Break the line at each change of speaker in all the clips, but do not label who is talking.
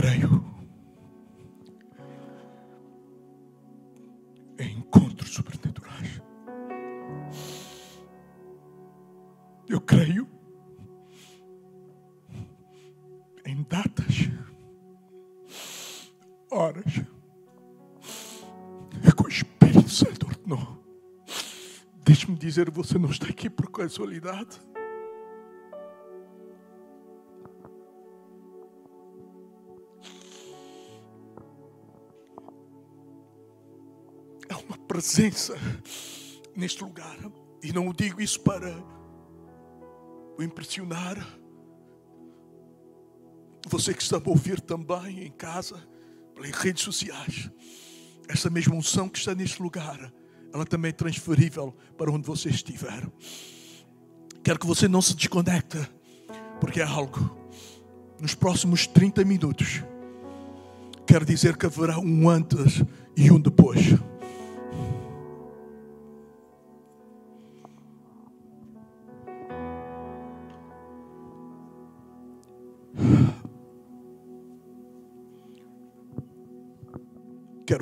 creio em encontros sobrenaturais. Eu creio em datas, horas, que o Espírito Santo ordenou. Deixe-me dizer, você não está aqui por casualidade. Presença neste lugar. E não digo isso para o impressionar. Você que está a ouvir também em casa, pelas redes sociais. Essa mesma unção que está neste lugar, ela também é transferível para onde você estiver. Quero que você não se desconecte, porque é algo. Nos próximos 30 minutos, quero dizer que haverá um antes e um depois.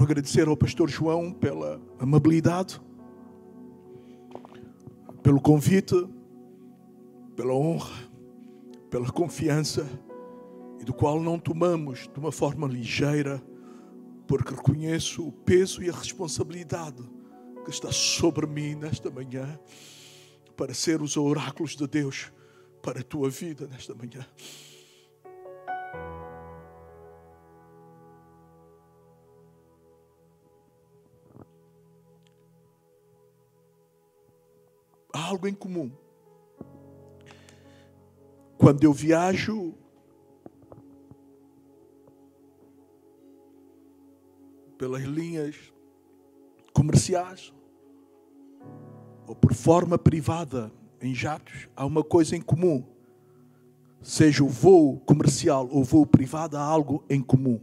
Agradecer ao pastor João pela amabilidade, pelo convite, pela honra, pela confiança, e do qual não tomamos de uma forma ligeira, porque reconheço o peso e a responsabilidade que está sobre mim nesta manhã, para ser os oráculos de Deus para a tua vida nesta manhã. Há algo em comum. Quando eu viajo, pelas linhas comerciais ou por forma privada em jatos, há uma coisa em comum. Seja o voo comercial ou voo privado, há algo em comum.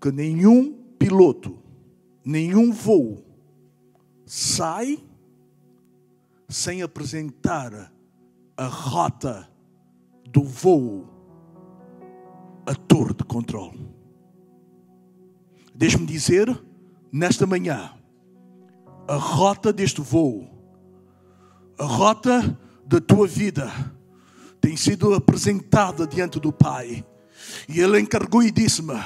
Que nenhum piloto, nenhum voo sai sem apresentar a rota do voo à torre de controle. Deixe-me dizer, nesta manhã, a rota deste voo, a rota da tua vida, tem sido apresentada diante do Pai. E Ele encarregou e disse-me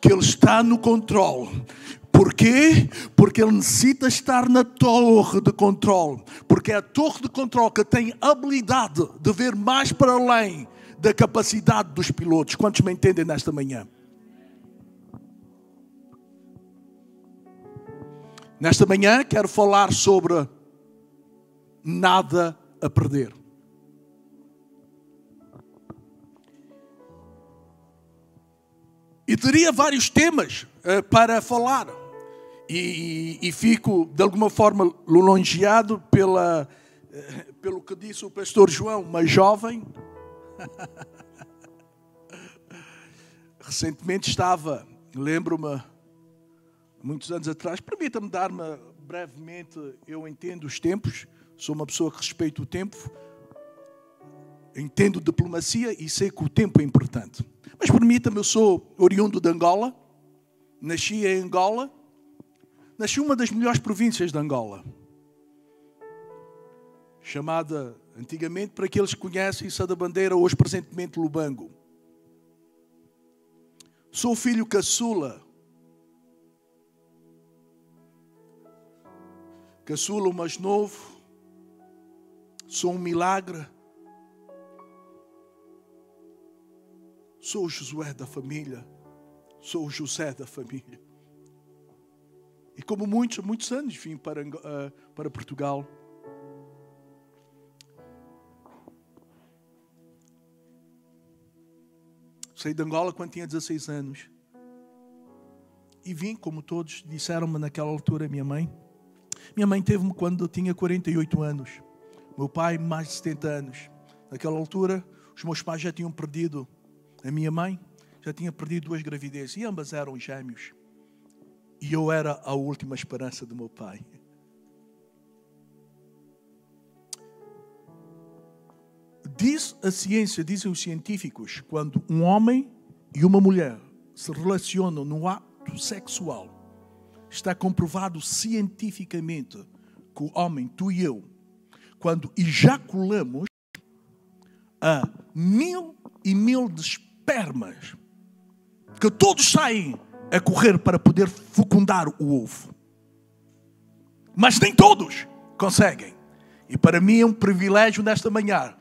que Ele está no controle. Porquê? Porque ele necessita estar na torre de controle. Porque é a torre de controle que tem habilidade de ver mais para além da capacidade dos pilotos. Quantos me entendem nesta manhã? Nesta manhã quero falar sobre nada a perder. E teria vários temas uh, para falar e, e, fico de alguma forma longeado pela, eh, pelo que disse o pastor João, uma jovem. Recentemente estava, lembro-me, muitos anos atrás, permita-me dar-me brevemente, eu entendo os tempos, sou uma pessoa que respeita o tempo, entendo diplomacia e sei que o tempo é importante. Mas permita-me, eu sou oriundo de Angola, nasci em Angola, nasceu uma das melhores províncias de Angola, chamada antigamente, para aqueles que conhecem Sá da Bandeira, hoje presentemente Lubango. Sou filho caçula. Caçula, o mais novo. Sou um milagre. Sou o Josué da família. Sou o José da família. E como muitos, muitos anos vim para, uh, para Portugal. Saí de Angola quando tinha 16 anos. E vim, como todos disseram-me naquela altura, minha mãe. Minha mãe teve-me quando eu tinha 48 anos. Meu pai, mais de 70 anos. Naquela altura, os meus pais já tinham perdido a minha mãe, já tinha perdido duas gravidezes e ambas eram gêmeos. E eu era a última esperança do meu pai. Diz a ciência, dizem os científicos, quando um homem e uma mulher se relacionam no ato sexual, está comprovado cientificamente que o homem, tu e eu, quando ejaculamos, a mil e mil de espermas, que todos saem a correr para poder fecundar o ovo. Mas nem todos conseguem. E para mim é um privilégio nesta manhã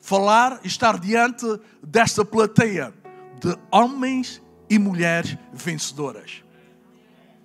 falar, estar diante desta plateia de homens e mulheres vencedoras.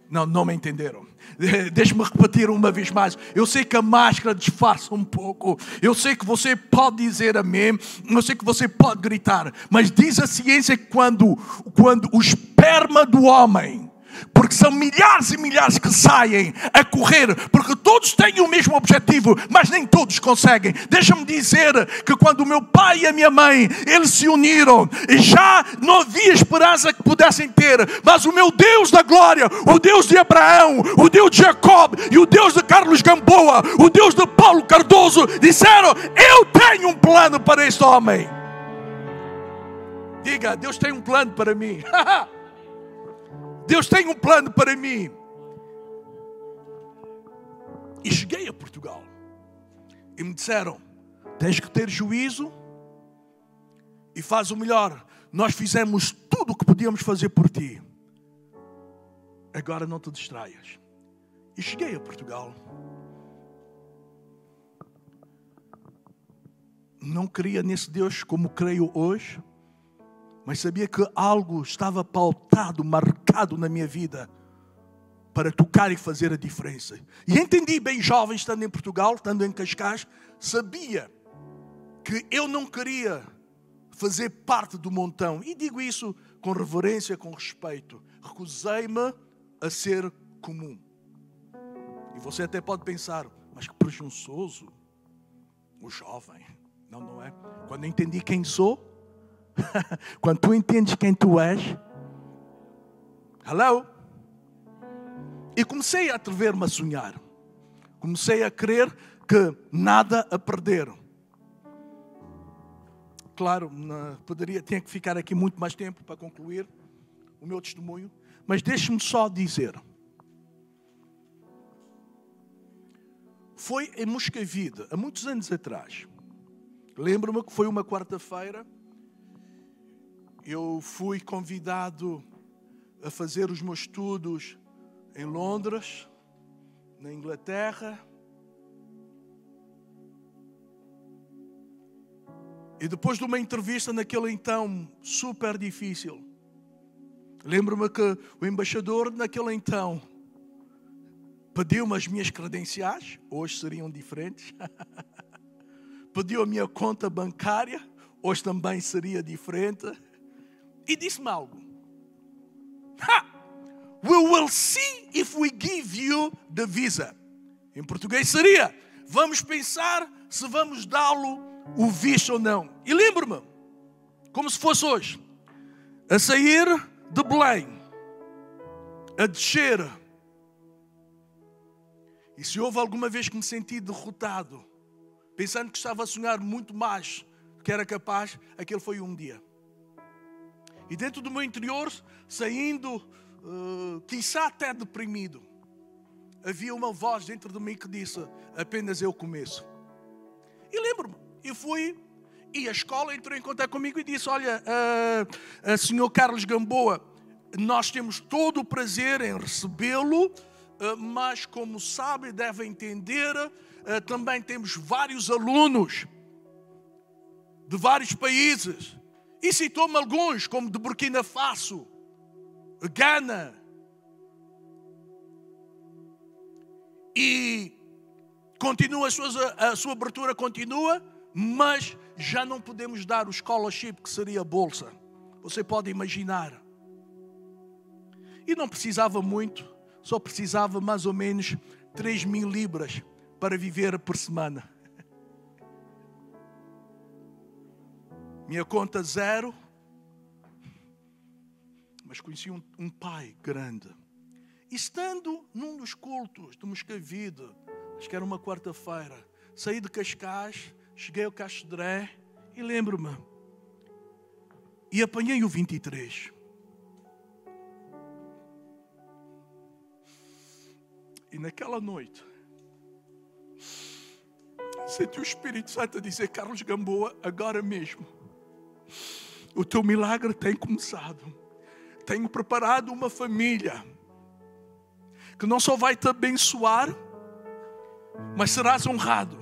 Não, não me entenderam. Deixe-me repetir uma vez mais. Eu sei que a máscara disfarça um pouco. Eu sei que você pode dizer amém. Eu sei que você pode gritar. Mas diz a ciência que quando, quando o esperma do homem porque são milhares e milhares que saem a correr, porque todos têm o mesmo objetivo, mas nem todos conseguem. Deixa-me dizer que quando o meu pai e a minha mãe, eles se uniram, já não havia esperança que pudessem ter, mas o meu Deus da glória, o Deus de Abraão, o Deus de Jacob e o Deus de Carlos Gamboa, o Deus de Paulo Cardoso, disseram: Eu tenho um plano para este homem. Diga, Deus tem um plano para mim. Deus tem um plano para mim. E cheguei a Portugal. E me disseram: tens que ter juízo e faz o melhor. Nós fizemos tudo o que podíamos fazer por ti. Agora não te distraias. E cheguei a Portugal. Não queria nesse Deus como creio hoje mas sabia que algo estava pautado, marcado na minha vida para tocar e fazer a diferença. E entendi bem jovem, estando em Portugal, estando em Cascais, sabia que eu não queria fazer parte do montão. E digo isso com reverência, com respeito. Recusei-me a ser comum. E você até pode pensar, mas que presunçoso, o jovem. Não, não é. Quando entendi quem sou, Quando tu entendes quem tu és, hello? E comecei a atrever-me a sonhar. Comecei a crer que nada a perder. Claro, poderia, tinha que ficar aqui muito mais tempo para concluir o meu testemunho, mas deixe-me só dizer. Foi em Moscavide, há muitos anos atrás. Lembro-me que foi uma quarta-feira eu fui convidado a fazer os meus estudos em Londres, na Inglaterra. E depois de uma entrevista naquele então super difícil, lembro-me que o embaixador naquele então pediu-me as minhas credenciais, hoje seriam diferentes. pediu a minha conta bancária, hoje também seria diferente e disse-me algo. Ha! We will see if we give you the visa. Em português seria: vamos pensar se vamos dá-lo o visto ou não. E lembro-me, como se fosse hoje, a sair de Belém, a descer. E se houve alguma vez que me senti derrotado, pensando que estava a sonhar muito mais do que era capaz, aquele foi um dia. E dentro do meu interior, saindo, uh, até deprimido, havia uma voz dentro de mim que disse: apenas eu começo. E lembro-me, eu fui, e a escola entrou em contato comigo e disse: Olha, uh, uh, senhor Carlos Gamboa, nós temos todo o prazer em recebê-lo, uh, mas como sabe, deve entender, uh, também temos vários alunos de vários países e citou-me alguns, como de Burkina Faso, Ghana. E continua a sua, a sua abertura, continua, mas já não podemos dar o scholarship que seria a bolsa. Você pode imaginar. E não precisava muito, só precisava mais ou menos 3 mil libras para viver por semana. minha conta zero, mas conheci um, um pai grande. Estando num dos cultos de Moscavide, acho que era uma quarta-feira, saí de Cascais, cheguei ao Castedré e lembro-me, e apanhei o 23. E naquela noite, senti o Espírito Santo a dizer: Carlos Gamboa, agora mesmo, o teu milagre tem começado. Tenho preparado uma família que não só vai te abençoar, mas serás honrado.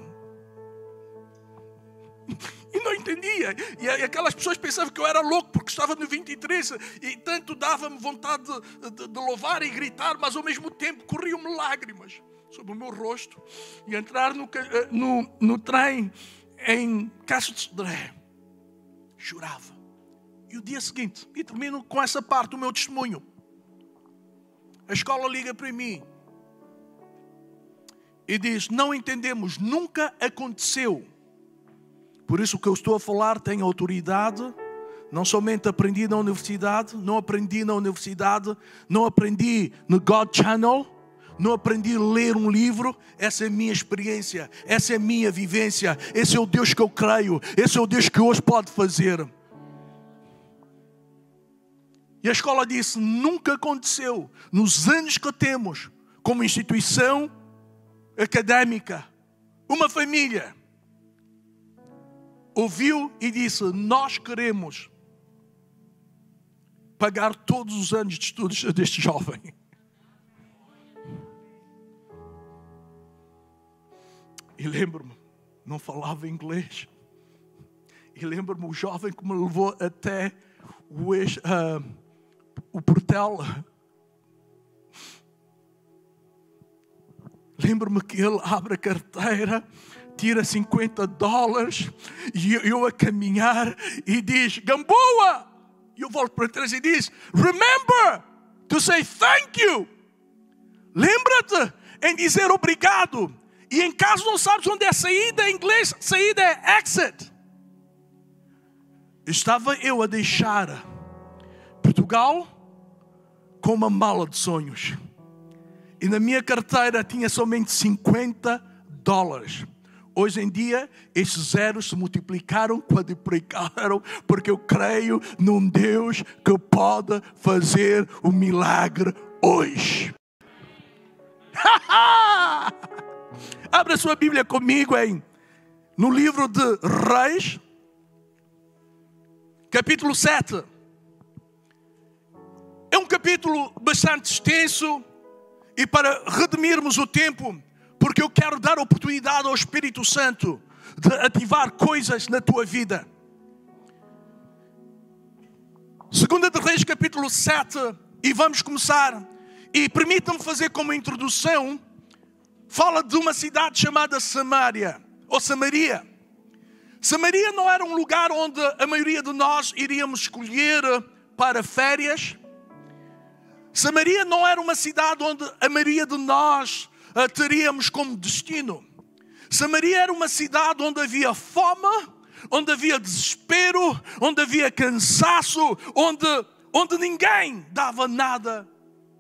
E não entendia. E aquelas pessoas pensavam que eu era louco porque estava no 23 e tanto dava-me vontade de, de, de, louvar e gritar, mas ao mesmo tempo corriam-me lágrimas sobre o meu rosto e entrar no, eh, no, no trem em Castro de Sodré. Chorava. E o dia seguinte, e termino com essa parte do meu testemunho. A escola liga para mim e diz: Não entendemos, nunca aconteceu. Por isso o que eu estou a falar tem autoridade. Não somente aprendi na universidade, não aprendi na universidade, não aprendi no God Channel, não aprendi a ler um livro. Essa é a minha experiência, essa é a minha vivência. Esse é o Deus que eu creio, esse é o Deus que hoje pode fazer. E a escola disse: nunca aconteceu nos anos que temos como instituição académica, uma família ouviu e disse: Nós queremos pagar todos os anos de estudos deste jovem. E lembro-me, não falava inglês. E lembro-me o jovem que me levou até o, uh, o portal. Lembro-me que ele abre a carteira tira 50 dólares e eu a caminhar e diz: Gamboa! E eu volto para trás e diz: Remember to say thank you. Lembra-te em dizer obrigado. E em caso não sabes onde é saída, em inglês, saída é exit. Estava eu a deixar Portugal com uma mala de sonhos. E na minha carteira tinha somente 50 dólares. Hoje em dia, esses zeros se multiplicaram, quadruplicaram, porque eu creio num Deus que pode fazer o milagre hoje. Abra sua Bíblia comigo em no livro de Reis, capítulo 7. É um capítulo bastante extenso e para redimirmos o tempo, porque eu quero dar oportunidade ao Espírito Santo de ativar coisas na tua vida. Segunda de Reis, capítulo 7, e vamos começar. E permitam-me fazer como introdução, fala de uma cidade chamada Samaria, ou Samaria. Samaria não era um lugar onde a maioria de nós iríamos escolher para férias. Samaria não era uma cidade onde a maioria de nós teríamos como destino. Samaria era uma cidade onde havia fome, onde havia desespero, onde havia cansaço, onde, onde ninguém dava nada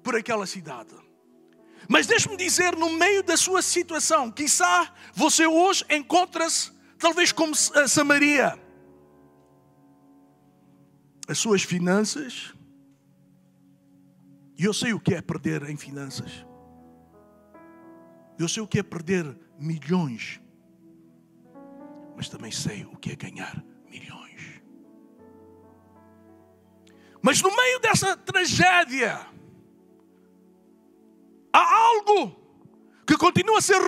por aquela cidade. Mas deixe-me dizer, no meio da sua situação, quizá você hoje encontra-se talvez como a Samaria. As suas finanças, e eu sei o que é perder em finanças. Eu sei o que é perder milhões, mas também sei o que é ganhar milhões. Mas no meio dessa tragédia, há algo que continua a ser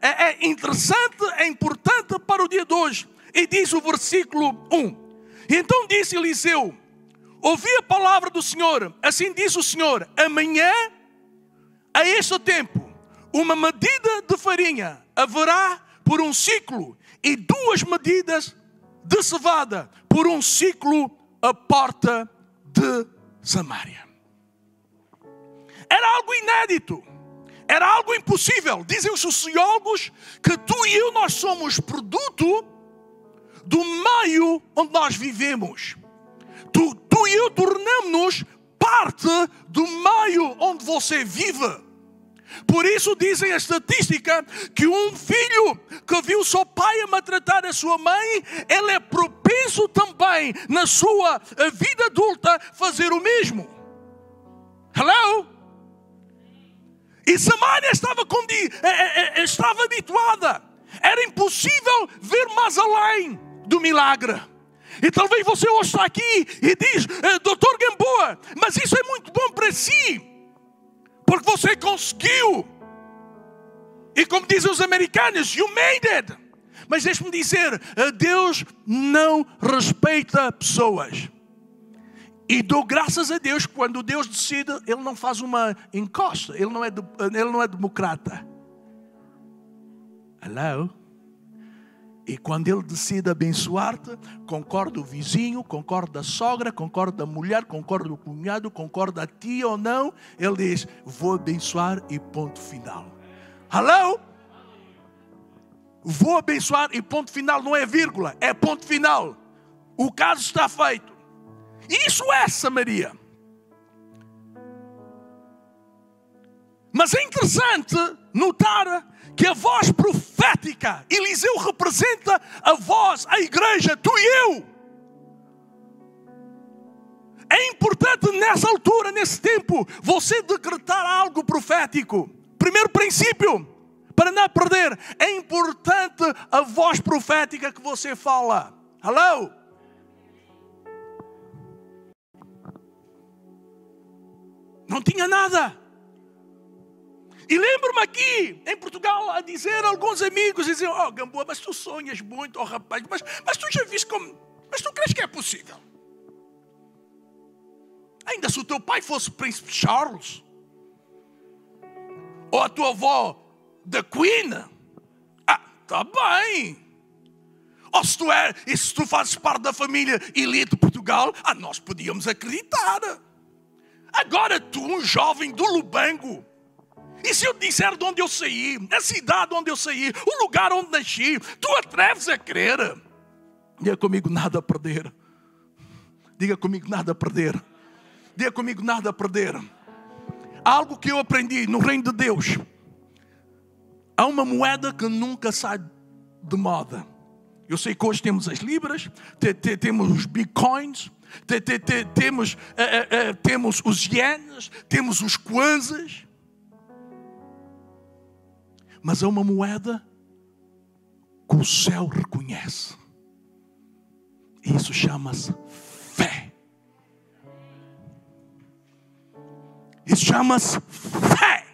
é interessante, é importante para o dia de hoje. E diz o versículo 1: Então disse Eliseu: Ouvi a palavra do Senhor, assim diz o Senhor: amanhã a este tempo, uma medida de farinha haverá por um ciclo e duas medidas de cevada por um ciclo a porta de Samaria. Era algo inédito. Era algo impossível. Dizem os sociólogos que tu e eu nós somos produto do meio onde nós vivemos. Tu, tu e eu tornamos-nos parte do meio onde você vive. Por isso dizem a estatística que um filho que viu seu pai a maltratar a sua mãe, ele é propenso também na sua vida adulta fazer o mesmo. Hello? E Samaria estava, eh, eh, eh, estava habituada. Era impossível ver mais além do milagre. E talvez você hoje está aqui e diz, doutor Gamboa, mas isso é muito bom para si, porque você conseguiu. E como dizem os americanos, you made it. Mas deixe-me dizer, Deus não respeita pessoas. E dou graças a Deus quando Deus decide, Ele não faz uma encosta, Ele não é, ele não é democrata. Hello? E quando Ele decide abençoar-te, concorda o vizinho, concorda a sogra, concorda a mulher, concorda o cunhado, concorda a ti ou não, Ele diz: Vou abençoar e ponto final. Hello? Vou abençoar e ponto final, não é vírgula, é ponto final. O caso está feito. Isso é Samaria. Mas é interessante notar que a voz profética, Eliseu representa a voz, a igreja, tu e eu. É importante nessa altura, nesse tempo, você decretar algo profético. Primeiro princípio, para não perder, é importante a voz profética que você fala. Hello? Não tinha nada. E lembro-me aqui, em Portugal, a dizer a alguns amigos, diziam, oh Gamboa, mas tu sonhas muito, oh rapaz, mas, mas tu já viste como, mas tu crees que é possível? Ainda se o teu pai fosse príncipe Charles, ou a tua avó, da Queen, ah, tá bem. Ou se tu, é, e se tu fazes parte da família elite de Portugal, ah, nós podíamos acreditar. Agora tu, um jovem do Lubango, e se eu disser de onde eu saí, a cidade onde eu saí, o lugar onde nasci, tu atreves a crer? Diga comigo, nada a perder. Diga comigo, nada a perder. Diga comigo, nada a perder. Algo que eu aprendi no reino de Deus. Há uma moeda que nunca sai de moda. Eu sei que hoje temos as libras, temos os bitcoins, temos, eh, eh, eh, temos os ienes, temos os kwanzas. Mas é uma moeda que o céu reconhece. Isso chama-se fé. Isso chama-se fé.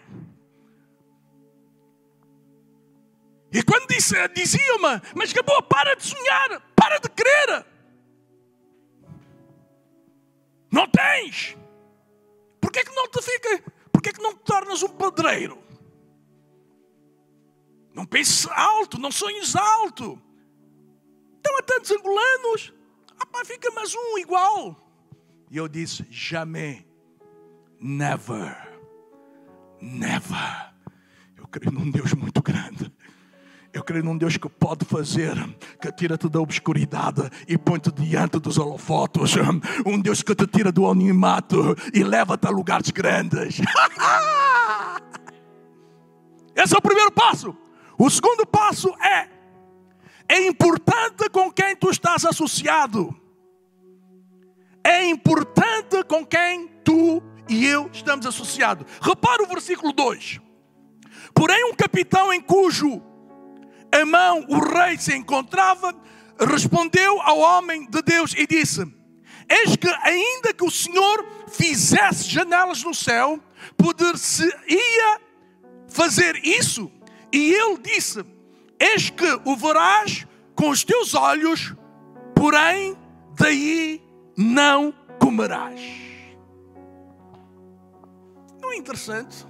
E quando dizia-me, mas acabou, para de sonhar, para de crer. Tens. Por que, que não te fica? Por que, que não te tornas um padreiro? Não penses alto, não sonhes alto. Estão há tantos angolanos. Ah, pá, fica mais um igual. E eu disse: jamais, never, never. Eu creio num Deus muito grande. Eu creio num Deus que pode fazer, que tira-te da obscuridade e põe-te diante dos holofotos. Um Deus que te tira do animato e leva-te a lugares grandes. Esse é o primeiro passo. O segundo passo é: é importante com quem tu estás associado. É importante com quem tu e eu estamos associados. Repara o versículo 2. Porém, um capitão em cujo a mão o rei se encontrava, respondeu ao homem de Deus e disse: Eis que, ainda que o Senhor fizesse janelas no céu, poder-se-ia fazer isso. E ele disse: Eis que o verás com os teus olhos, porém daí não comerás. Não é interessante?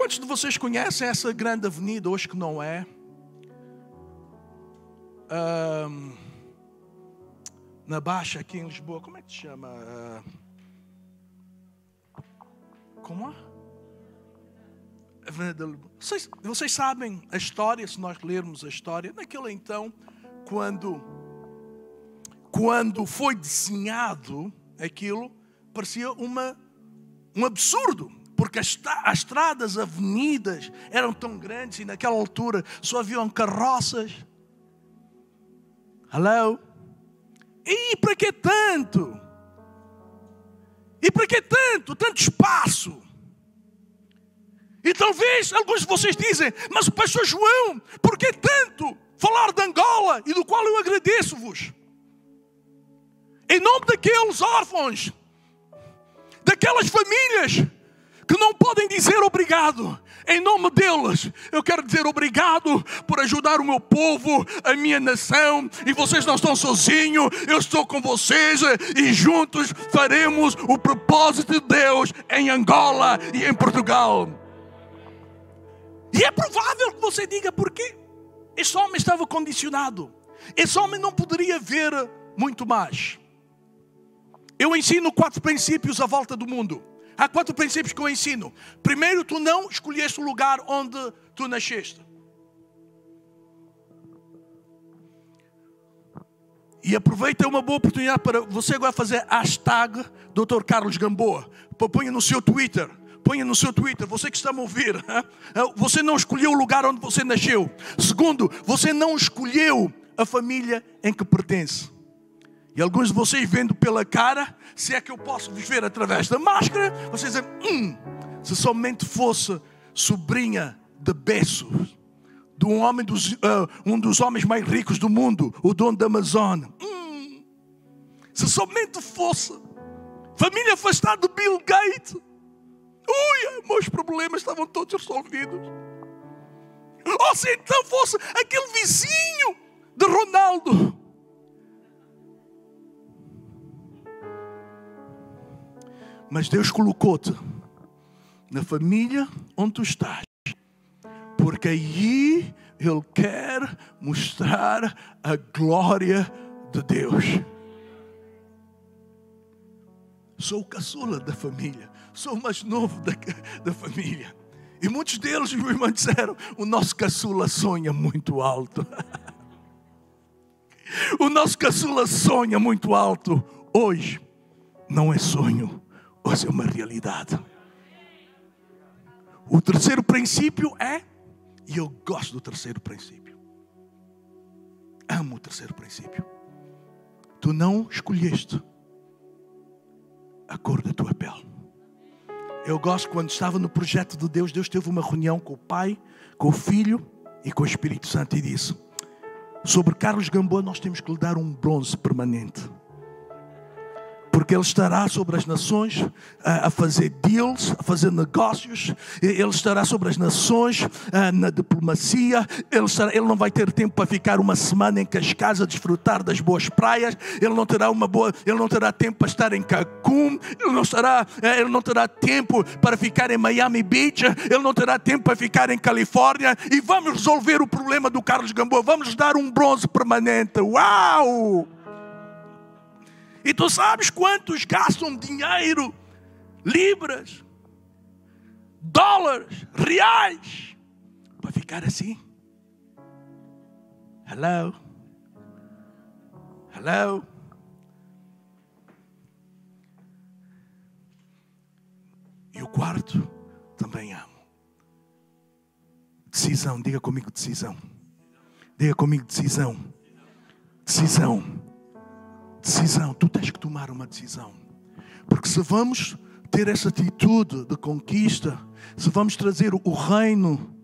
Quantos de vocês conhecem essa grande avenida hoje que não é? Um, na Baixa, aqui em Lisboa, como é que se chama? Uh, como é? Vocês, vocês sabem a história, se nós lermos a história, naquele então, quando, quando foi desenhado aquilo, parecia uma, um absurdo porque as, as estradas, avenidas eram tão grandes e naquela altura só haviam carroças. Hello? E para que tanto? E para que tanto? Tanto espaço. E talvez alguns de vocês dizem, mas o pastor João, por que tanto falar de Angola e do qual eu agradeço-vos? Em nome daqueles órfãos, daquelas famílias que não podem dizer obrigado. Em nome deles, eu quero dizer obrigado por ajudar o meu povo, a minha nação. E vocês não estão sozinhos, eu estou com vocês e juntos faremos o propósito de Deus em Angola e em Portugal. E é provável que você diga por quê? Esse homem estava condicionado. Esse homem não poderia ver muito mais. Eu ensino quatro princípios à volta do mundo. Há quatro princípios que eu ensino. Primeiro, tu não escolheste o lugar onde tu nasceste. E aproveita uma boa oportunidade para você agora fazer hashtag Dr. Carlos Gamboa. Ponha no seu Twitter. Ponha no seu Twitter, você que está a me ouvir. Você não escolheu o lugar onde você nasceu. Segundo, você não escolheu a família em que pertence. E alguns de vocês vendo pela cara, se é que eu posso viver através da máscara, vocês dizem, hum, se somente fosse sobrinha de Bessos, de um, homem dos, uh, um dos homens mais ricos do mundo, o dono da Amazônia. Hum, se somente fosse família afastada de Bill Gates, ui, meus problemas estavam todos resolvidos. Ou se então fosse aquele vizinho de Ronaldo Mas Deus colocou-te na família onde tu estás, porque aí Ele quer mostrar a glória de Deus. Sou o caçula da família, sou o mais novo da, da família. E muitos deles, irmão, disseram: o nosso caçula sonha muito alto. o nosso caçula sonha muito alto. Hoje não é sonho, Hoje é uma realidade. O terceiro princípio é, e eu gosto do terceiro princípio. Amo o terceiro princípio. Tu não escolheste a cor da tua pele. Eu gosto quando estava no projeto de Deus, Deus teve uma reunião com o Pai, com o Filho e com o Espírito Santo e disse: Sobre Carlos Gamboa, nós temos que lhe dar um bronze permanente porque Ele estará sobre as nações a, fazer deals, a fazer negócios, Ele estará sobre as nações na diplomacia, ele, estará, ele não vai ter tempo para ficar uma semana em Cascais a desfrutar das boas praias, Ele não terá uma boa, Ele não terá tempo para estar em Cancún, Ele não, estará, ele não terá tempo para ficar em Miami Beach, Ele não terá tempo para ficar em Califórnia, e vamos resolver o problema do Carlos Gamboa, vamos dar um bronze permanente. Uau! E tu sabes quantos gastam dinheiro, libras, dólares, reais, para ficar assim? Hello? Hello? E o quarto também amo. Decisão, diga comigo decisão. Diga comigo decisão. Decisão decisão, tu tens que tomar uma decisão. Porque se vamos ter essa atitude de conquista, se vamos trazer o reino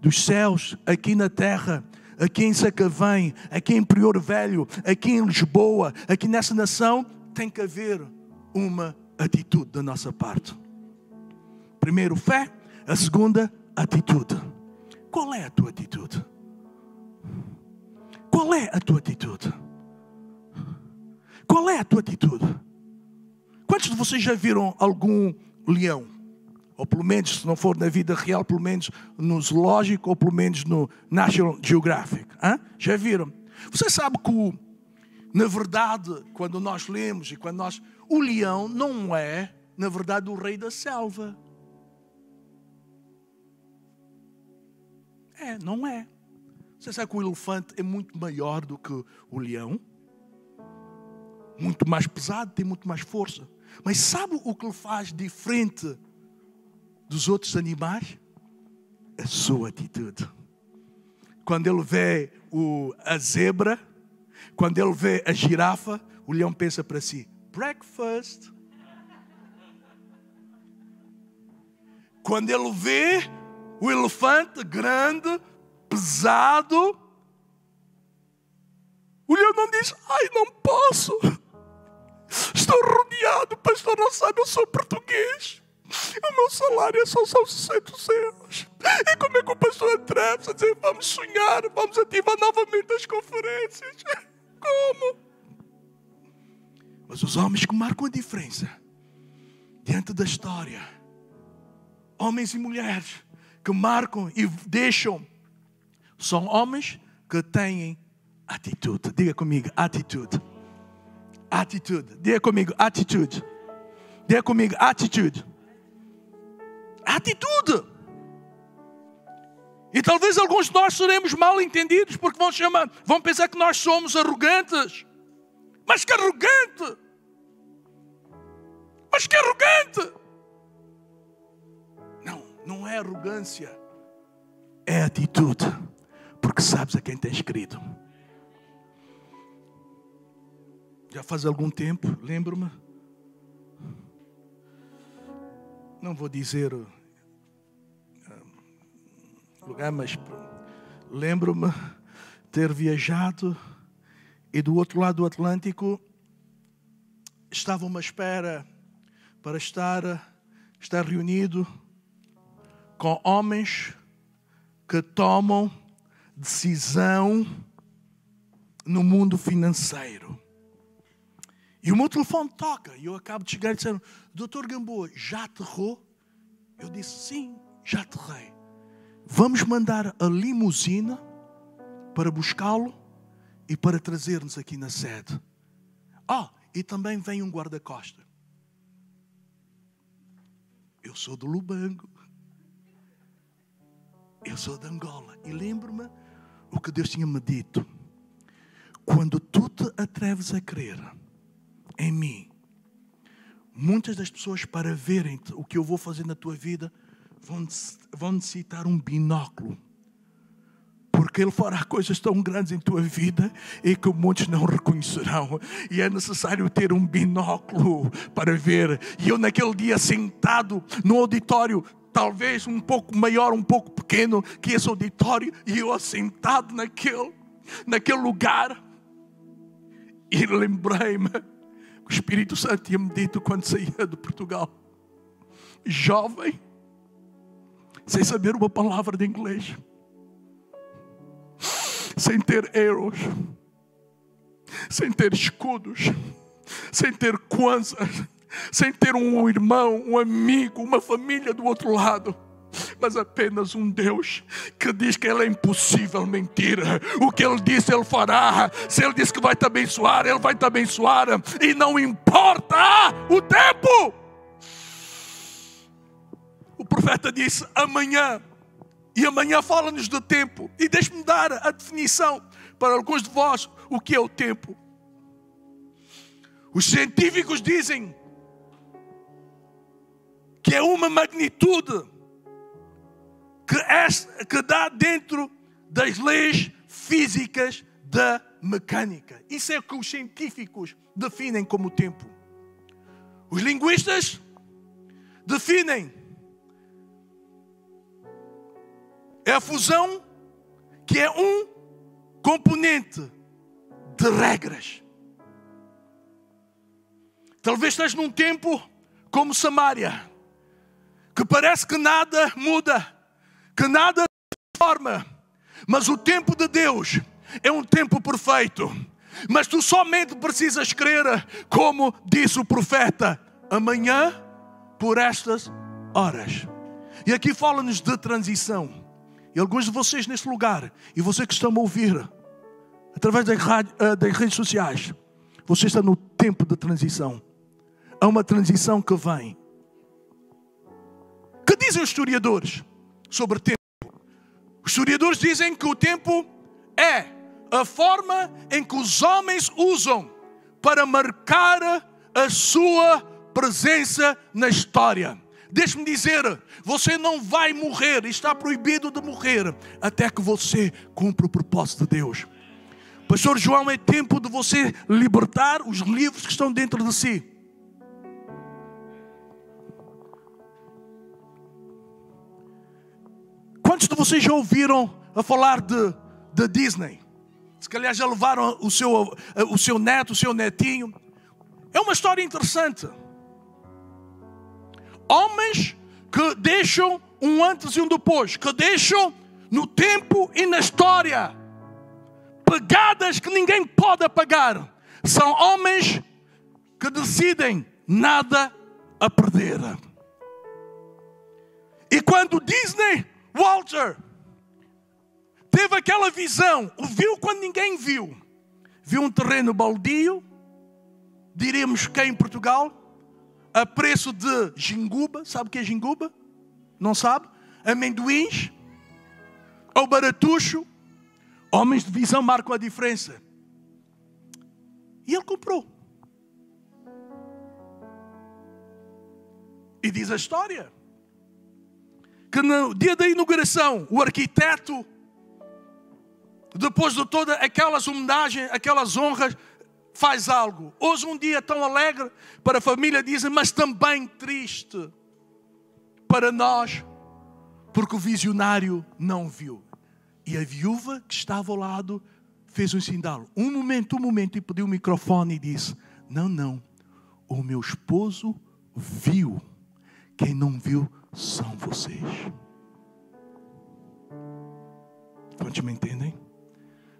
dos céus aqui na terra, aqui em Sacavém, aqui em Prior Velho, aqui em Lisboa, aqui nessa nação, tem que haver uma atitude da nossa parte. Primeiro, fé. A segunda, atitude. Qual é a tua atitude? Qual é a tua atitude? Qual é a tua atitude? Quantos de vocês já viram algum leão? Ou pelo menos, se não for na vida real, pelo menos no zoológico ou pelo menos no National Geographic. Hã? Já viram? Você sabe que, na verdade, quando nós lemos e quando nós. O leão não é, na verdade, o rei da selva. É, não é. Você sabe que o elefante é muito maior do que o leão? Muito mais pesado, tem muito mais força. Mas sabe o que ele faz diferente dos outros animais? A sua atitude. Quando ele vê o, a zebra, quando ele vê a girafa, o leão pensa para si: breakfast. Quando ele vê o elefante grande, pesado, o leão não diz: Ai, não posso. Estou rodeado, pastor, não sabe, eu sou português. O meu salário é só são 600 euros. E como é que o pastor atreve-se a dizer vamos sonhar, vamos ativar novamente as conferências? Como? Mas os homens que marcam a diferença diante da história, homens e mulheres que marcam e deixam, são homens que têm atitude. Diga comigo, atitude. Atitude. Diga comigo, atitude. Diga comigo, atitude. Atitude. E talvez alguns de nós seremos mal entendidos porque vão chamar, vão pensar que nós somos arrogantes. Mas que arrogante! Mas que arrogante! Não, não é arrogância, é atitude, porque sabes a quem tens querido. Já faz algum tempo, lembro-me. Não vou dizer uh, lugar, mas lembro-me ter viajado e do outro lado do Atlântico estava uma espera para estar, estar reunido com homens que tomam decisão no mundo financeiro. E o meu telefone toca e eu acabo de chegar e disseram: Doutor Gamboa, já aterrou? Eu disse: Sim, já aterrei. Vamos mandar a limusina para buscá-lo e para trazer-nos aqui na sede. Ah, e também vem um guarda-costa. Eu sou do Lubango. Eu sou de Angola. E lembro-me o que Deus tinha me dito. Quando tu te atreves a crer em mim. Muitas das pessoas, para verem o que eu vou fazer na tua vida, vão, vão necessitar um binóculo. Porque Ele fará coisas tão grandes em tua vida e que muitos não reconhecerão. E é necessário ter um binóculo para ver. E eu, naquele dia, sentado no auditório, talvez um pouco maior, um pouco pequeno que esse auditório, e eu assentado naquele, naquele lugar, e lembrei-me o Espírito Santo tinha-me dito quando saía de Portugal. Jovem, sem saber uma palavra de inglês, sem ter euros, sem ter escudos, sem ter kwanzas, sem ter um irmão, um amigo, uma família do outro lado mas apenas um Deus que diz que Ele é impossível mentir. O que Ele disse, Ele fará. Se Ele disse que vai te abençoar, Ele vai te abençoar. E não importa o tempo. O profeta disse amanhã. E amanhã fala-nos do tempo. E deixe-me dar a definição para alguns de vós o que é o tempo. Os científicos dizem que é uma magnitude que, que dá dentro das leis físicas da mecânica. Isso é o que os científicos definem como tempo. Os linguistas definem é a fusão que é um componente de regras. Talvez estejas num tempo como Samaria, que parece que nada muda, que nada forma, mas o tempo de Deus é um tempo perfeito. Mas tu somente precisas crer, como disse o profeta, amanhã por estas horas. E aqui fala-nos de transição. E alguns de vocês neste lugar, e você que está a ouvir, através eh, das redes sociais, você está no tempo de transição. Há uma transição que vem. Que dizem os historiadores? Sobre tempo. Os historiadores dizem que o tempo é a forma em que os homens usam para marcar a sua presença na história. Deixe-me dizer, você não vai morrer, está proibido de morrer até que você cumpra o propósito de Deus. Pastor João, é tempo de você libertar os livros que estão dentro de si. Vocês já ouviram a falar de, de Disney? Se calhar já levaram o seu, o seu neto, o seu netinho. É uma história interessante. Homens que deixam um antes e um depois, que deixam no tempo e na história pegadas que ninguém pode apagar. São homens que decidem nada a perder. E quando Disney, Walter, teve aquela visão, o viu quando ninguém viu, viu um terreno baldio, diríamos que em Portugal, a preço de ginguba, sabe o que é ginguba? Não sabe? Amendoins, ou baratucho, homens de visão marcam a diferença. E ele comprou. E diz a história que no dia da inauguração, o arquiteto, depois de todas aquelas homenagens, aquelas honras, faz algo. Hoje, um dia tão alegre para a família, dizem, mas também triste para nós, porque o visionário não viu. E a viúva que estava ao lado fez um sinal. Um momento, um momento, e pediu o microfone e disse: Não, não, o meu esposo viu. Quem não viu são vocês. Quantos me entendem?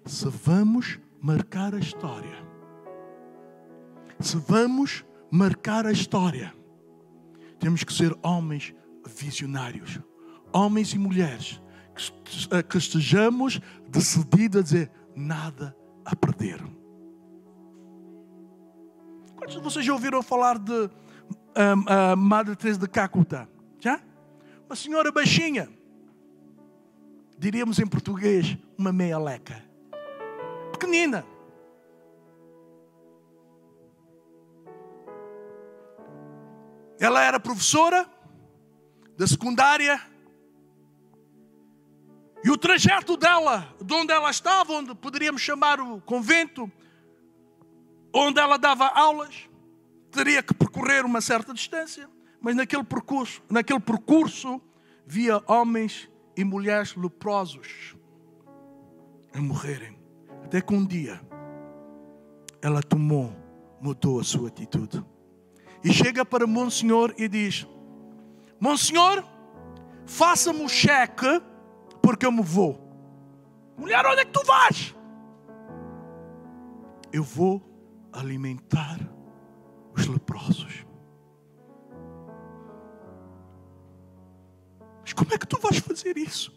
Se vamos marcar a história, se vamos marcar a história, temos que ser homens visionários, homens e mulheres que estejamos decididos a dizer nada a perder. Quantos de vocês já ouviram falar de um, a Madre Teresa de Calcutá? Já? Uma senhora baixinha. Diríamos em português, uma meia leca. Pequenina. Ela era professora da secundária e o trajeto dela, de onde ela estava, onde poderíamos chamar o convento, onde ela dava aulas, teria que percorrer uma certa distância, mas naquele percurso, naquele percurso via homens e mulheres leprosos a morrerem. Até que um dia ela tomou, mudou a sua atitude. E chega para Monsenhor e diz: Monsenhor, faça-me o cheque porque eu me vou. Mulher, onde é que tu vais? Eu vou alimentar os leprosos. Mas como é que tu vais fazer isso?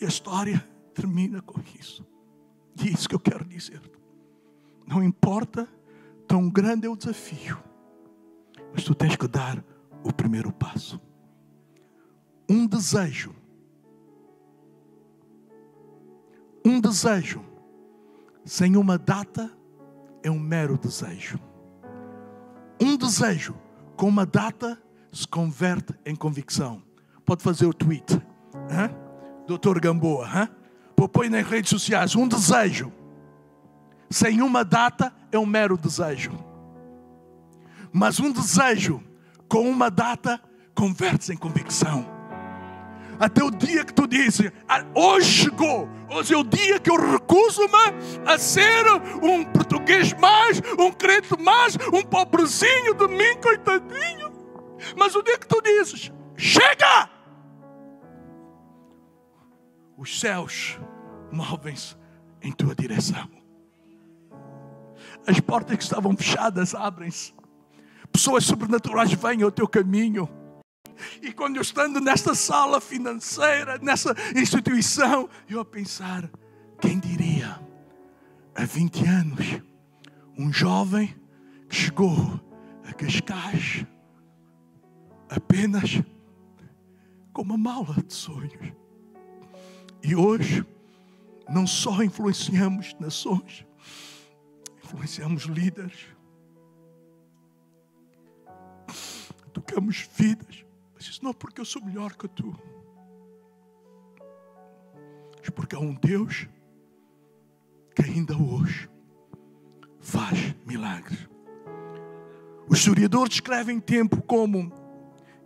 E a história termina com isso. E é isso que eu quero dizer. Não importa tão grande é o desafio, mas tu tens que dar o primeiro passo. Um desejo Um desejo sem uma data é um mero desejo. Um desejo com uma data se converte em convicção. Pode fazer o tweet, hein? Doutor Gamboa, hein? põe nas redes sociais. Um desejo sem uma data é um mero desejo. Mas um desejo com uma data converte-se em convicção até o dia que tu dizes, ah, hoje chegou, hoje é o dia que eu recuso-me a ser um português mais, um crente mais, um pobrezinho de mim, coitadinho. Mas o dia que tu dizes, chega! Os céus movem-se em tua direção. As portas que estavam fechadas abrem-se. Pessoas sobrenaturais vêm ao teu caminho e quando eu estando nesta sala financeira, nessa instituição, eu a pensar, quem diria, há 20 anos, um jovem que chegou a Cascais apenas com uma mala de sonhos. E hoje, não só influenciamos nações, influenciamos líderes, tocamos vidas. Isso não porque eu sou melhor que tu. Mas porque há um Deus que ainda hoje faz milagres. Os historiadores descrevem tempo como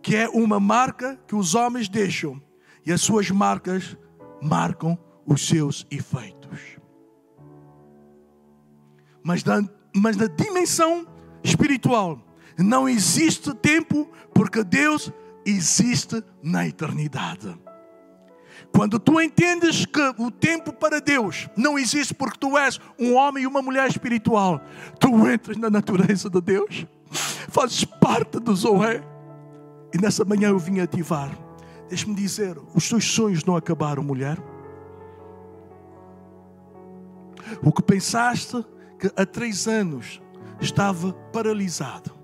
que é uma marca que os homens deixam e as suas marcas marcam os seus efeitos. Mas na, mas na dimensão espiritual não existe tempo, porque Deus existe na eternidade. Quando tu entendes que o tempo para Deus não existe porque tu és um homem e uma mulher espiritual, tu entras na natureza de Deus, fazes parte do Zoé. E nessa manhã eu vim ativar. Deixa-me dizer, os teus sonhos não acabaram, mulher. O que pensaste que há três anos estava paralisado.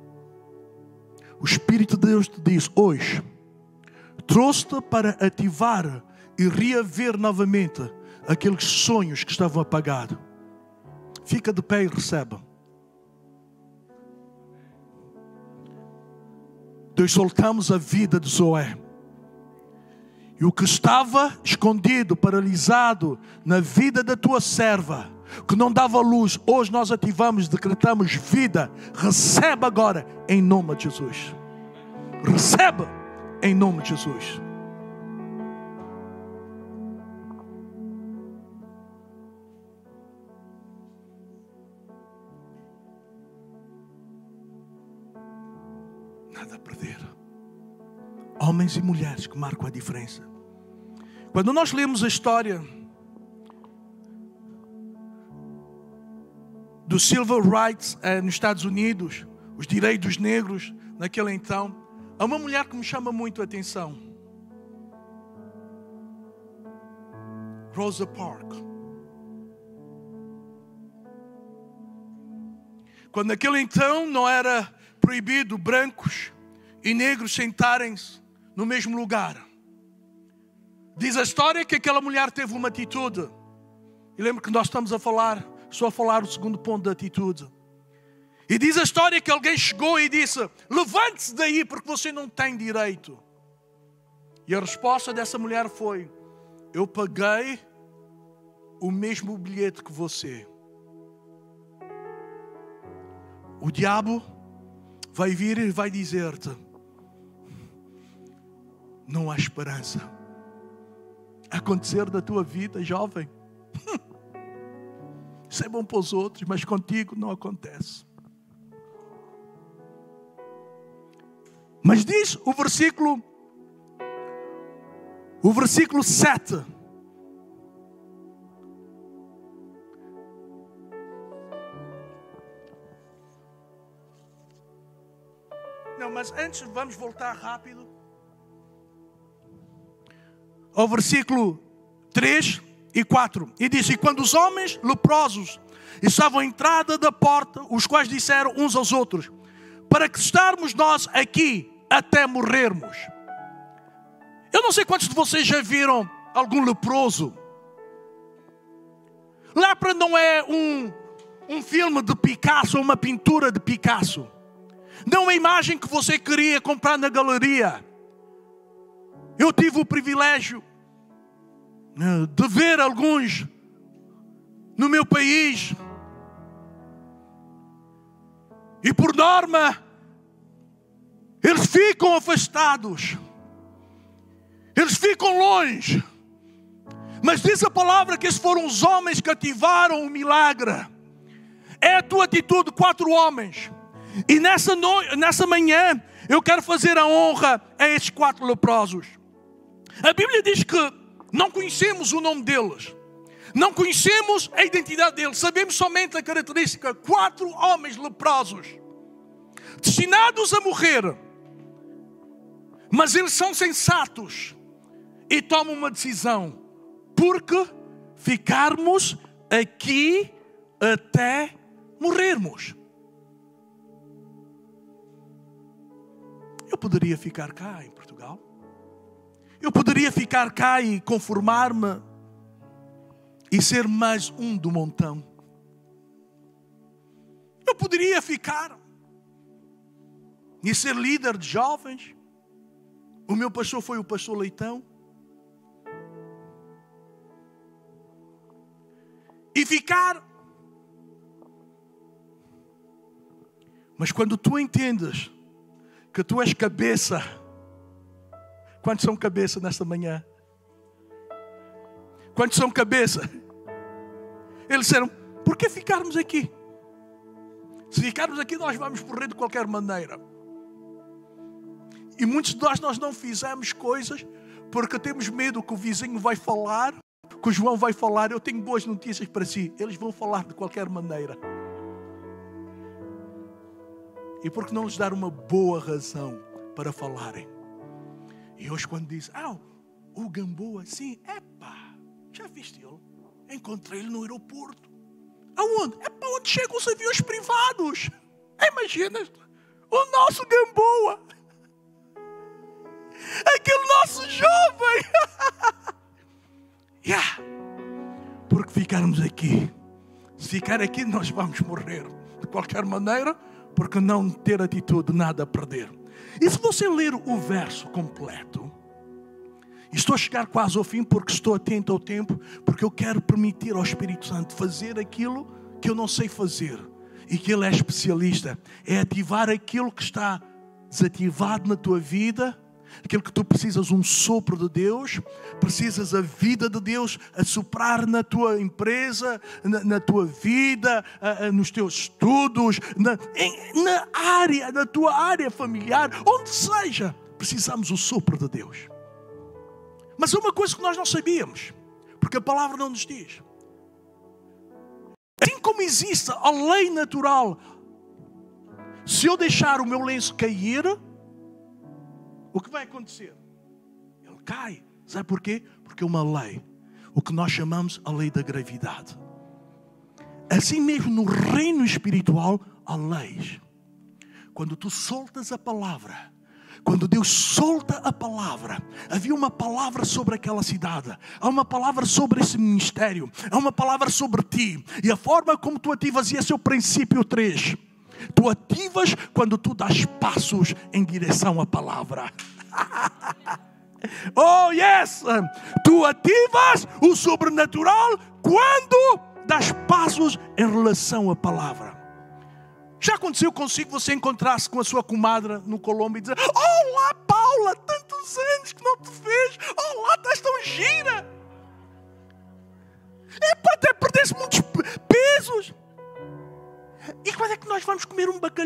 O Espírito de Deus te diz hoje, trouxe-te para ativar e reaver novamente aqueles sonhos que estavam apagados. Fica de pé e receba. Nós soltamos a vida de Zoé. E o que estava escondido, paralisado na vida da tua serva, que não dava luz, hoje nós ativamos, decretamos vida. Receba agora em nome de Jesus. Receba em nome de Jesus. Nada a perder. Homens e mulheres que marcam a diferença. Quando nós lemos a história do Civil Rights eh, nos Estados Unidos, os direitos negros naquele então, há uma mulher que me chama muito a atenção. Rosa Parks. Quando naquele então não era proibido brancos e negros sentarem-se no mesmo lugar. Diz a história que aquela mulher teve uma atitude. E lembro que nós estamos a falar, estou a falar o segundo ponto da atitude. E diz a história que alguém chegou e disse: Levante-se daí porque você não tem direito. E a resposta dessa mulher foi: Eu paguei o mesmo bilhete que você. O diabo vai vir e vai dizer-te: Não há esperança. Acontecer da tua vida, jovem. Isso é bom para os outros, mas contigo não acontece. Mas diz o versículo, o versículo 7 mas antes vamos voltar rápido ao versículo 3 e 4. E diz: E quando os homens leprosos estavam à entrada da porta, os quais disseram uns aos outros: Para que estarmos nós aqui até morrermos. Eu não sei quantos de vocês já viram algum leproso. Lepra não é um, um filme de Picasso uma pintura de Picasso. Não uma imagem que você queria comprar na galeria. Eu tive o privilégio de ver alguns no meu país. E por norma, eles ficam afastados, eles ficam longe. Mas diz a palavra que esses foram os homens que ativaram o milagre. É a tua atitude, quatro homens e nessa, no... nessa manhã eu quero fazer a honra a estes quatro leprosos. A Bíblia diz que não conhecemos o nome deles, não conhecemos a identidade deles, sabemos somente a característica: quatro homens leprosos, destinados a morrer, mas eles são sensatos e tomam uma decisão, porque ficarmos aqui até morrermos. Eu poderia ficar cá em Portugal. Eu poderia ficar cá e conformar-me e ser mais um do montão. Eu poderia ficar e ser líder de jovens. O meu pastor foi o pastor Leitão. E ficar. Mas quando tu entendes que tu és cabeça. Quantos são cabeça nesta manhã? Quantos são cabeça? Eles disseram: por que ficarmos aqui? Se ficarmos aqui, nós vamos morrer de qualquer maneira. E muitos de nós, nós não fizemos coisas porque temos medo que o vizinho vai falar, que o João vai falar. Eu tenho boas notícias para si. Eles vão falar de qualquer maneira. E por que não lhes dar uma boa razão para falarem? E hoje, quando diz, ah, o Gamboa, sim, epá, já viste ele? Encontrei ele no aeroporto. Aonde? É para onde chegam os aviões privados. Imagina o nosso Gamboa. Aquele nosso jovem. yeah. Porque ficarmos aqui. Se ficar aqui, nós vamos morrer. De qualquer maneira, porque não ter atitude, nada a perder. E se você ler o verso completo, estou a chegar quase ao fim porque estou atento ao tempo, porque eu quero permitir ao Espírito Santo fazer aquilo que eu não sei fazer e que Ele é especialista, é ativar aquilo que está desativado na tua vida aquilo que tu precisas, um sopro de Deus, precisas a vida de Deus a soprar na tua empresa, na, na tua vida, a, a, nos teus estudos, na, em, na área, na tua área familiar, onde seja, precisamos o sopro de Deus. Mas é uma coisa que nós não sabíamos, porque a palavra não nos diz. Assim como existe a lei natural, se eu deixar o meu lenço cair, o que vai acontecer? Ele cai. Sabe porquê? Porque é uma lei. O que nós chamamos a lei da gravidade. Assim mesmo no reino espiritual há leis. Quando tu soltas a palavra, quando Deus solta a palavra, havia uma palavra sobre aquela cidade, há uma palavra sobre esse ministério, há uma palavra sobre ti, e a forma como tu ativas, esse é o princípio 3 Tu ativas quando tu das passos em direção à palavra. oh, yes! Tu ativas o sobrenatural quando das passos em relação à palavra. Já aconteceu consigo você encontrar-se com a sua comadre no Colombo e dizer: Olá, Paula,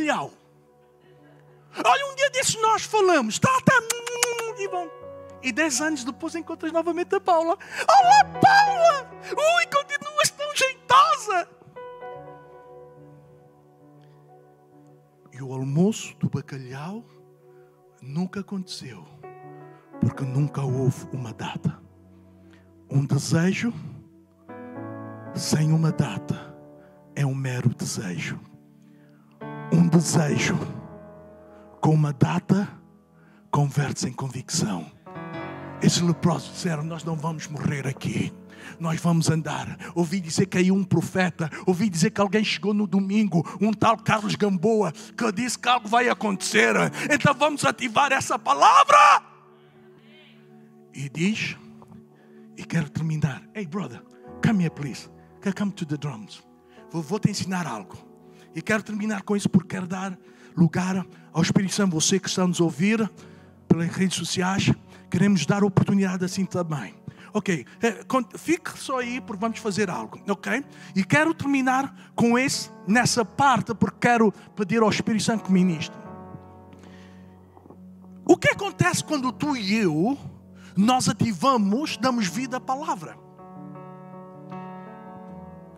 bacalhau? Olha, um dia desses nós falamos, tá, tá, e. E dez anos depois encontras novamente a Paula. Olá, Paula! Ui, continuas tão jeitosa! E o almoço do bacalhau nunca aconteceu, porque nunca houve uma data. Um desejo sem uma data é um mero desejo. Um desejo com uma data converte-se em convicção. Esses leprosos disseram: Nós não vamos morrer aqui. Nós vamos andar. Ouvi dizer que aí um profeta, ouvi dizer que alguém chegou no domingo, um tal Carlos Gamboa, que disse que algo vai acontecer. Então vamos ativar essa palavra. E diz, e quero terminar. Hey brother, come here please. Come to the drums vou te ensinar algo. E quero terminar com isso porque quero dar lugar ao Espírito Santo. Você que está nos ouvir pelas redes sociais, queremos dar oportunidade assim também. Ok, eh, fique só aí porque vamos fazer algo, ok? E quero terminar com esse, nessa parte, porque quero pedir ao Espírito Santo que ministre. O que acontece quando tu e eu, nós ativamos, damos vida à palavra?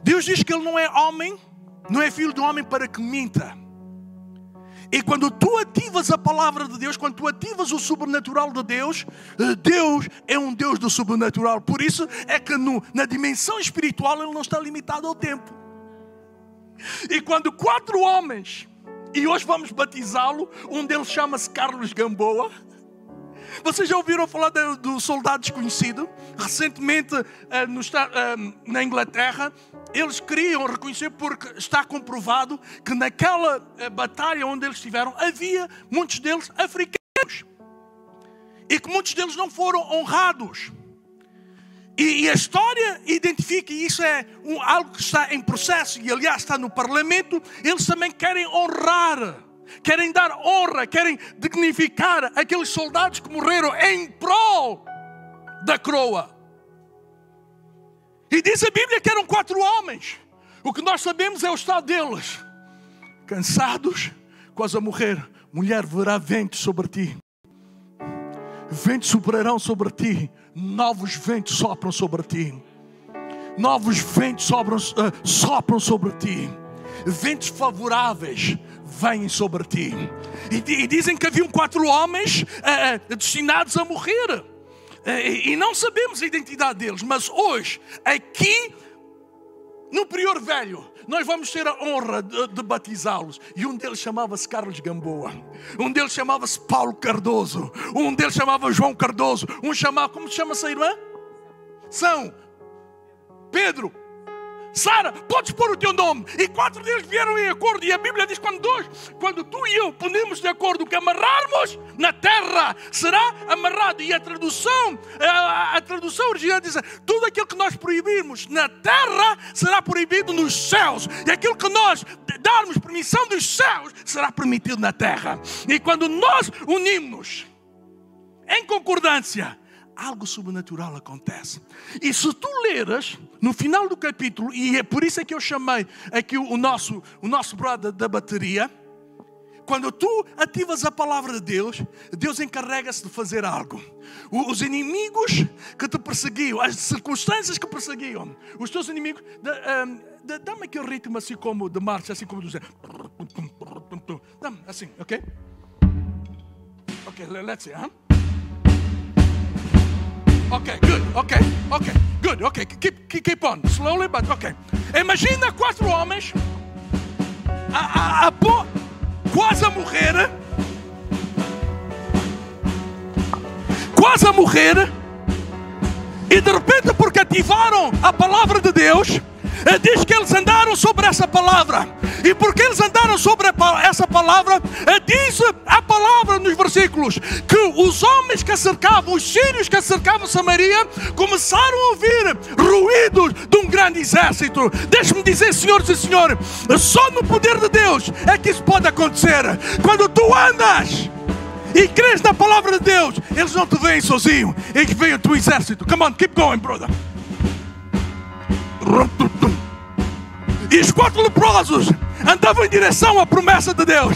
Deus diz que Ele não é homem, não é filho do homem para que minta. E quando tu ativas a palavra de Deus, quando tu ativas o sobrenatural de Deus, eh, Deus é um Deus do sobrenatural. Por isso é que no, na dimensão espiritual Ele não está limitado ao tempo. E quando quatro homens, e hoje vamos batizá-lo, um deles chama-se Carlos Gamboa. Vocês já ouviram falar do, do soldado desconhecido? Recentemente, uh, no, uh, na Inglaterra, eles queriam reconhecer porque está comprovado que naquela uh, batalha onde eles estiveram, havia muitos deles africanos. E que muitos deles não foram honrados. E, e a história identifica, e isso é um, algo que está em processo, e aliás está no Parlamento, eles também querem honrar querem dar honra, querem dignificar aqueles soldados que morreram em prol da coroa. E diz a Bíblia que eram quatro homens. O que nós sabemos é o estado deles. Cansados, quase a morrer. Mulher, verá ventos sobre ti. Ventos soprarão sobre ti. Novos ventos sopram sobre ti. Novos ventos sopram, uh, sopram sobre ti. Ventos favoráveis vêm sobre ti. E, e dizem que haviam quatro homens uh, destinados a morrer. Uh, e não sabemos a identidade deles, mas hoje, aqui no Prior Velho, nós vamos ter a honra de, de batizá-los. E um deles chamava-se Carlos Gamboa, um deles chamava-se Paulo Cardoso, um deles chamava João Cardoso, um chamava, como se chama essa irmã? São Pedro, Sara, podes pôr o teu nome. E quatro deles vieram em acordo. E a Bíblia diz: quando dois, quando tu e eu ponemos de acordo que amarrarmos na terra será amarrado. E a tradução, a, a tradução original diz: tudo aquilo que nós proibirmos na terra será proibido nos céus. E aquilo que nós darmos permissão dos céus será permitido na terra. E quando nós unimos em concordância, algo sobrenatural acontece. E se tu leras no final do capítulo, e é por isso é que eu chamei aqui o nosso, o nosso brother da bateria, quando tu ativas a palavra de Deus, Deus encarrega-se de fazer algo. Os inimigos que te perseguiam, as circunstâncias que perseguiam, os teus inimigos, dá-me aquele ritmo assim como de marcha, assim como dizer. Dá-me assim, ok? Ok, let's see, huh? Ok, good, ok, ok, good, ok. Keep, keep, keep on, slowly, but ok. Imagina quatro homens a, a, a, quase a morrer, quase a morrer, e de repente, porque ativaram a palavra de Deus, diz que eles andaram sobre essa palavra. E porque eles andaram sobre essa palavra, diz a palavra nos versículos que os homens que cercavam, os sírios que cercavam Samaria, começaram a ouvir ruídos de um grande exército. Deixe-me dizer, senhores e senhores, só no poder de Deus é que isso pode acontecer. Quando tu andas e crês na palavra de Deus, eles não te veem sozinho, eles veem o teu exército. Come on, keep going, brother. E os quatro leprosos andavam em direção à promessa de Deus.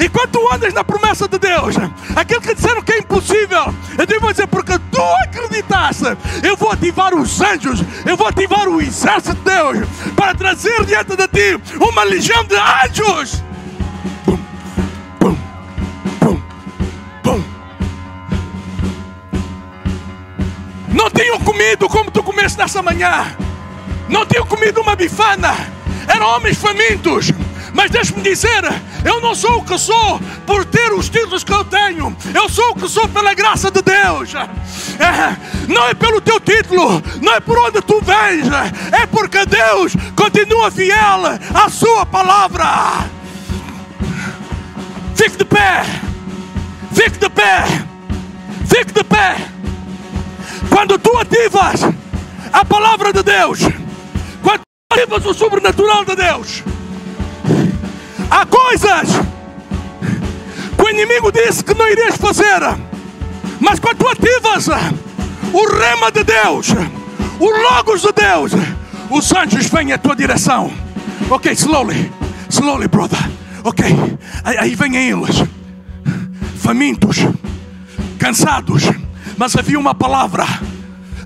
E quando tu andas na promessa de Deus, aquilo que disseram que é impossível, eu devo dizer, porque tu acreditaste, eu vou ativar os anjos, eu vou ativar o exército de Deus para trazer diante de ti uma legião de anjos. Não tenham comido como tu comeste nessa manhã não tinham comido uma bifana, eram homens famintos. Mas deixe-me dizer, eu não sou o que sou por ter os títulos que eu tenho, eu sou o que sou pela graça de Deus. É, não é pelo teu título, não é por onde tu vens, é porque Deus continua fiel à Sua palavra. Fique de pé, fique de pé, fique de pé. Quando tu ativas a palavra de Deus, Ativas o sobrenatural de Deus. Há coisas que o inimigo disse que não irias fazer, mas quando tu ativas o rema de Deus, o logos de Deus, os anjos vêm à tua direção. Ok, slowly, slowly, brother. Ok, aí vêm eles, famintos, cansados, mas havia uma palavra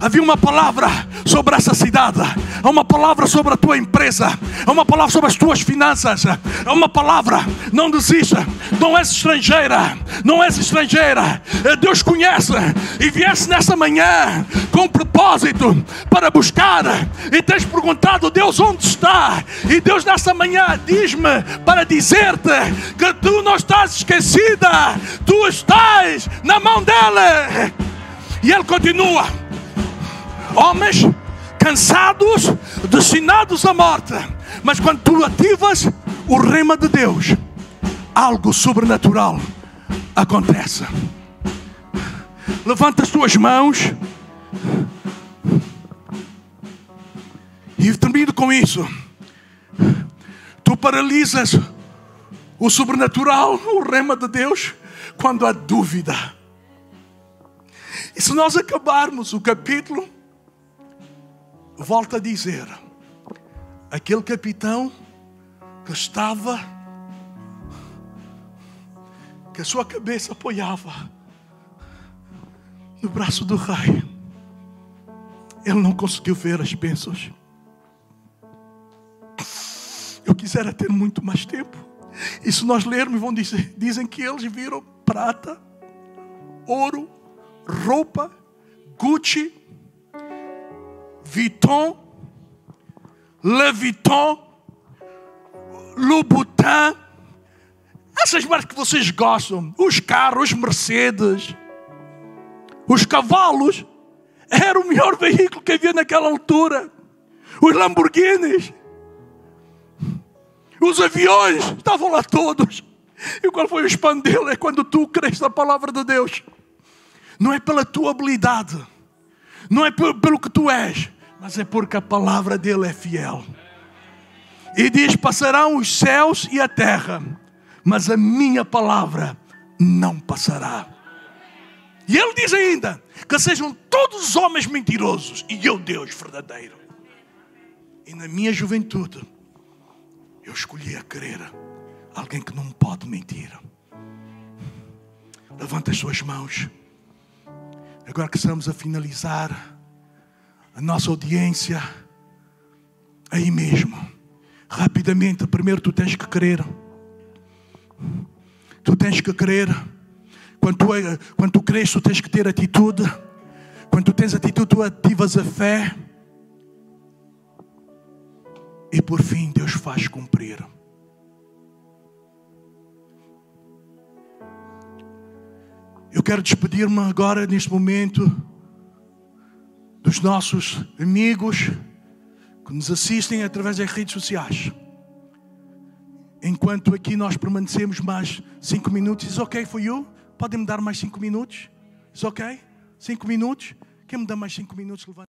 havia uma palavra sobre essa cidade, há uma palavra sobre a tua empresa, há uma palavra sobre as tuas finanças, há uma palavra, não desista, não és estrangeira, não és estrangeira, eh, Deus conhece. E viesse nessa manhã com propósito para buscar e tens perguntado Deus onde está? E Deus nessa manhã diz-me para dizer-te que tu não estás esquecida, tu estás na mão dele. E ele continua homens cansados, destinados à morte. Mas quando tu ativas o rema de Deus, algo sobrenatural acontece. Levanta as tuas mãos. E termino com isso. Tu paralisas o sobrenatural, o rema de Deus, quando há dúvida. E se nós acabarmos o capítulo volto a dizer, aquele capitão que estava, que a sua cabeça apoiava no braço do rei, ele não conseguiu ver as bênçãos. Eu quisera ter muito mais tempo. E se nós lermos, vão dizer, dizem que eles viram prata, ouro, roupa, Gucci, Vuitton, Le Vuitton, Louboutin, essas marcas que vocês gostam, os carros, os Mercedes, os cavalos, era o melhor veículo que havia naquela altura. Os Lamborghinis, os aviões, estavam lá todos. E qual foi o espandelo? É quando tu crês na palavra de Deus. Não é pela tua habilidade, não é pelo que tu és, mas é porque a palavra dele é fiel. E diz: passarão os céus e a terra, mas a minha palavra não passará. E ele diz ainda: que sejam todos os homens mentirosos e eu, Deus, verdadeiro. E na minha juventude, eu escolhi a crer alguém que não pode mentir. Levanta as suas mãos. Agora que estamos a finalizar a nossa audiência, aí mesmo, rapidamente, primeiro tu tens que crer. Tu tens que crer. Quando tu, quando tu crês, tu tens que ter atitude. Quando tu tens atitude, tu ativas a fé. E por fim, Deus faz cumprir. Eu quero despedir-me agora, neste momento, dos nossos amigos que nos assistem através das redes sociais. Enquanto aqui nós permanecemos mais cinco minutos, is ok for you? Podem me dar mais cinco minutos? Is ok? Cinco minutos? Quem me dá mais cinco minutos? Levanta.